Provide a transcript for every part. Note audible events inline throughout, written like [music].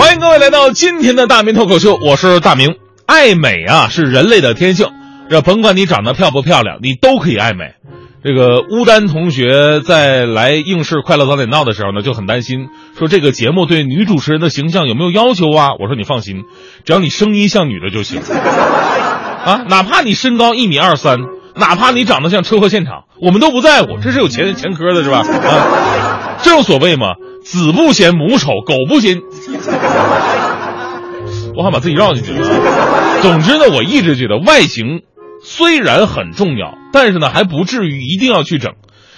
欢迎各位来到今天的大明脱口秀，我是大明。爱美啊，是人类的天性，这甭管你长得漂不漂亮，你都可以爱美。这个乌丹同学在来应试《快乐早点到》的时候呢，就很担心，说这个节目对女主持人的形象有没有要求啊？我说你放心，只要你声音像女的就行，啊，哪怕你身高一米二三，哪怕你长得像车祸现场，我们都不在乎，这是有前前科的是吧？啊，正所谓嘛，子不嫌母丑，狗不嫌。[laughs] 我还把自己绕进去了。总之呢，我一直觉得外形虽然很重要，但是呢，还不至于一定要去整。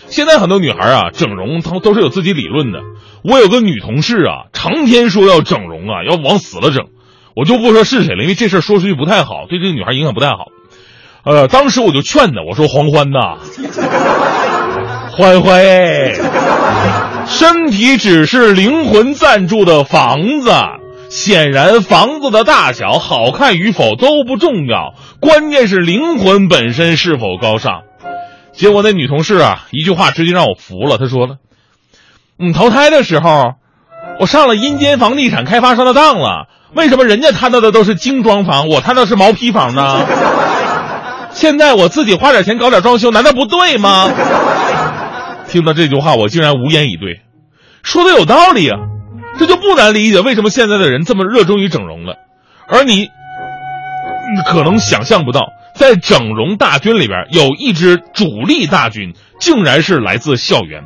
现在很多女孩啊，整容她都是有自己理论的。我有个女同事啊，成天说要整容啊，要往死了整。我就不说是谁了，因为这事说出去不太好，对这个女孩影响不太好。呃，当时我就劝她，我说：“欢欢呐，[laughs] 欢欢，身体只是灵魂暂住的房子。”显然，房子的大小、好看与否都不重要，关键是灵魂本身是否高尚。结果那女同事啊，一句话直接让我服了。她说了：“你投胎的时候，我上了阴间房地产开发商的当了。为什么人家摊到的都是精装房，我摊到是毛坯房呢？[laughs] 现在我自己花点钱搞点装修，难道不对吗？”听到这句话，我竟然无言以对。说的有道理啊。这就不难理解为什么现在的人这么热衷于整容了，而你，可能想象不到，在整容大军里边有一支主力大军，竟然是来自校园。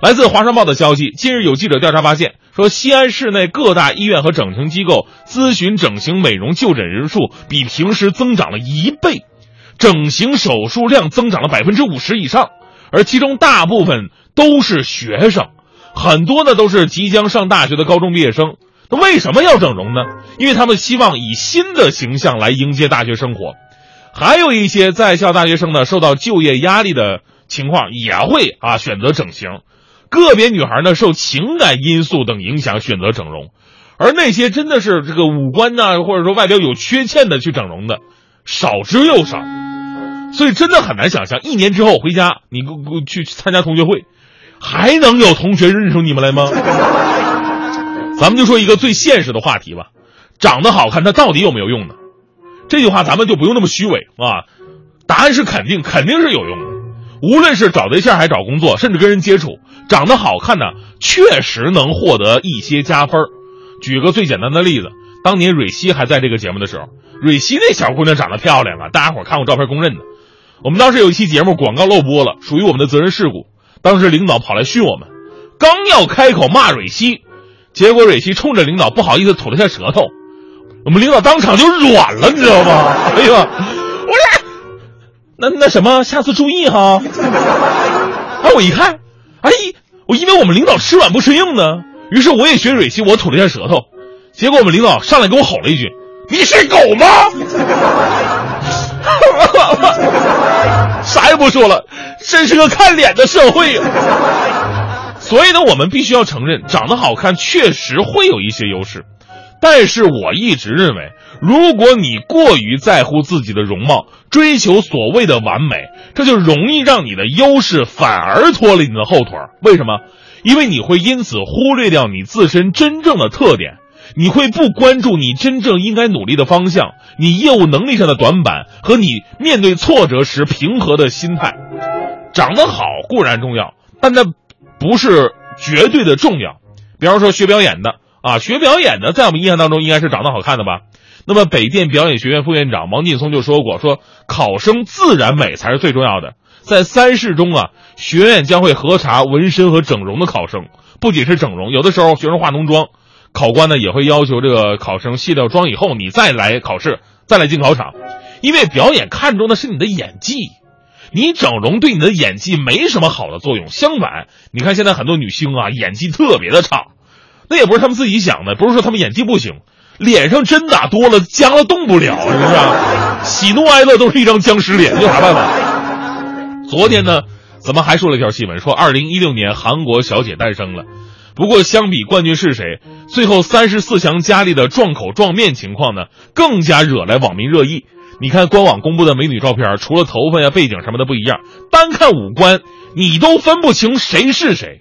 来自《华商报》的消息，近日有记者调查发现，说西安市内各大医院和整形机构咨询整形美容就诊人数比平时增长了一倍，整形手术量增长了百分之五十以上，而其中大部分都是学生。很多呢都是即将上大学的高中毕业生，那为什么要整容呢？因为他们希望以新的形象来迎接大学生活。还有一些在校大学生呢，受到就业压力的情况，也会啊选择整形。个别女孩呢，受情感因素等影响选择整容，而那些真的是这个五官呢，或者说外表有缺陷的去整容的，少之又少。所以真的很难想象，一年之后回家，你去参加同学会。还能有同学认出你们来吗？[laughs] 咱们就说一个最现实的话题吧，长得好看，它到底有没有用呢？这句话咱们就不用那么虚伪啊，答案是肯定，肯定是有用的。无论是找对象还是找工作，甚至跟人接触，长得好看呢，确实能获得一些加分。举个最简单的例子，当年蕊希还在这个节目的时候，蕊希那小姑娘长得漂亮啊，大家伙看过照片公认的。我们当时有一期节目广告漏播了，属于我们的责任事故。当时领导跑来训我们，刚要开口骂蕊希，结果蕊希冲着领导不好意思吐了下舌头，我们领导当场就软了，你知道吗？[laughs] 哎呀，我说，那那什么，下次注意哈。哎，我一看，哎，我以为我们领导吃软不吃硬呢，于是我也学蕊希，我吐了下舌头，结果我们领导上来给我吼了一句：“你是狗吗？” [laughs] 啥也不说了，真是个看脸的社会呀！所以呢，我们必须要承认，长得好看确实会有一些优势。但是我一直认为，如果你过于在乎自己的容貌，追求所谓的完美，这就容易让你的优势反而拖了你的后腿。为什么？因为你会因此忽略掉你自身真正的特点。你会不关注你真正应该努力的方向，你业务能力上的短板和你面对挫折时平和的心态。长得好固然重要，但那不是绝对的重要。比方说学表演的啊，学表演的在我们印象当中应该是长得好看的吧？那么北电表演学院副院长王劲松就说过，说考生自然美才是最重要的。在三试中啊，学院将会核查纹身和整容的考生，不仅是整容，有的时候学生化浓妆。考官呢也会要求这个考生卸掉妆以后，你再来考试，再来进考场，因为表演看重的是你的演技，你整容对你的演技没什么好的作用。相反，你看现在很多女星啊，演技特别的差，那也不是他们自己想的，不是说他们演技不行，脸上针打多了僵了动不了，是不是？喜怒哀乐都是一张僵尸脸，有啥办法？昨天呢，咱们还说了一条新闻，说二零一六年韩国小姐诞生了。不过，相比冠军是谁，最后三十四强佳丽的撞口撞面情况呢，更加惹来网民热议。你看官网公布的美女照片，除了头发呀、背景什么的不一样，单看五官，你都分不清谁是谁。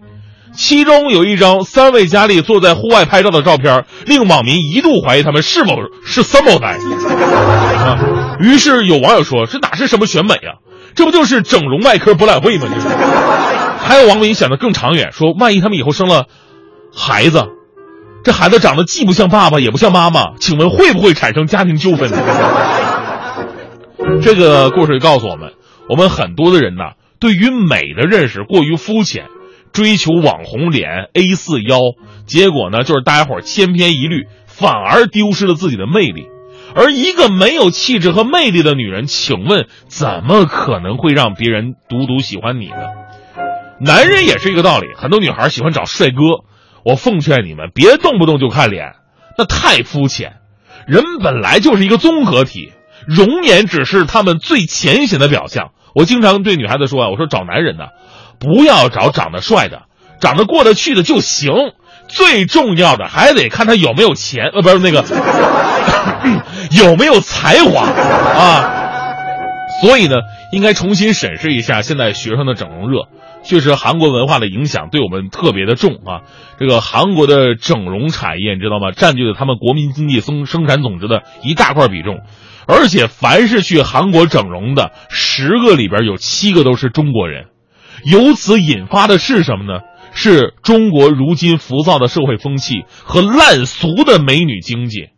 其中有一张三位佳丽坐在户外拍照的照片，令网民一度怀疑他们是否是三胞胎。啊，于是有网友说：“这哪是什么选美啊，这不就是整容外科博览会吗？”这是。还有网民想的更长远，说万一他们以后生了孩子，这孩子长得既不像爸爸也不像妈妈，请问会不会产生家庭纠纷？这个故事告诉我们，我们很多的人呐，对于美的认识过于肤浅。追求网红脸 A 四腰，结果呢就是大家伙千篇一律，反而丢失了自己的魅力。而一个没有气质和魅力的女人，请问怎么可能会让别人独独喜欢你呢？男人也是一个道理，很多女孩喜欢找帅哥。我奉劝你们别动不动就看脸，那太肤浅。人本来就是一个综合体，容颜只是他们最浅显的表象。我经常对女孩子说啊，我说找男人呢。不要找长得帅的，长得过得去的就行。最重要的还得看他有没有钱，呃，不是那个 [coughs] 有没有才华啊。所以呢，应该重新审视一下现在学生的整容热。确实，韩国文化的影响对我们特别的重啊。这个韩国的整容产业，你知道吗？占据了他们国民经济生生产总值的一大块比重。而且，凡是去韩国整容的，十个里边有七个都是中国人。由此引发的是什么呢？是中国如今浮躁的社会风气和烂俗的美女经济。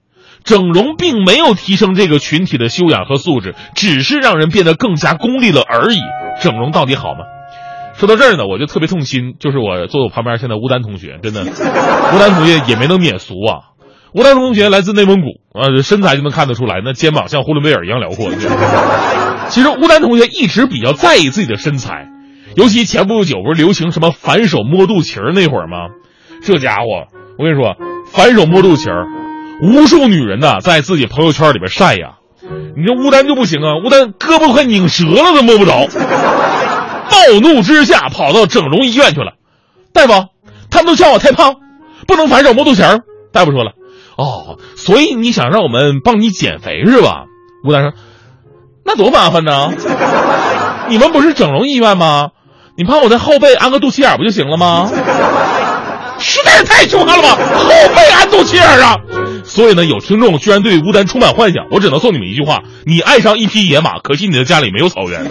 整容并没有提升这个群体的修养和素质，只是让人变得更加功利了而已。整容到底好吗？说到这儿呢，我就特别痛心，就是我坐我旁边现在吴丹同学，真的，吴丹同学也没能免俗啊。吴丹同学来自内蒙古，呃，身材就能看得出来，那肩膀像呼伦贝尔一样辽阔。[laughs] 其实吴丹同学一直比较在意自己的身材。尤其前不久不是流行什么反手摸肚脐儿那会儿吗？这家伙，我跟你说，反手摸肚脐儿，无数女人呐在自己朋友圈里边晒呀。你这乌丹就不行啊，乌丹胳膊快拧折了都摸不着。暴怒之下跑到整容医院去了，大夫，他们都叫我太胖，不能反手摸肚脐儿。大夫说了，哦，所以你想让我们帮你减肥是吧？吴丹说，那多麻烦呢，你们不是整容医院吗？你帮我在后背安个肚脐眼不就行了吗？实在是太凶悍了吧！后背安肚脐眼啊！所以呢，有听众居然对吴丹充满幻想，我只能送你们一句话：你爱上一匹野马，可惜你的家里没有草原。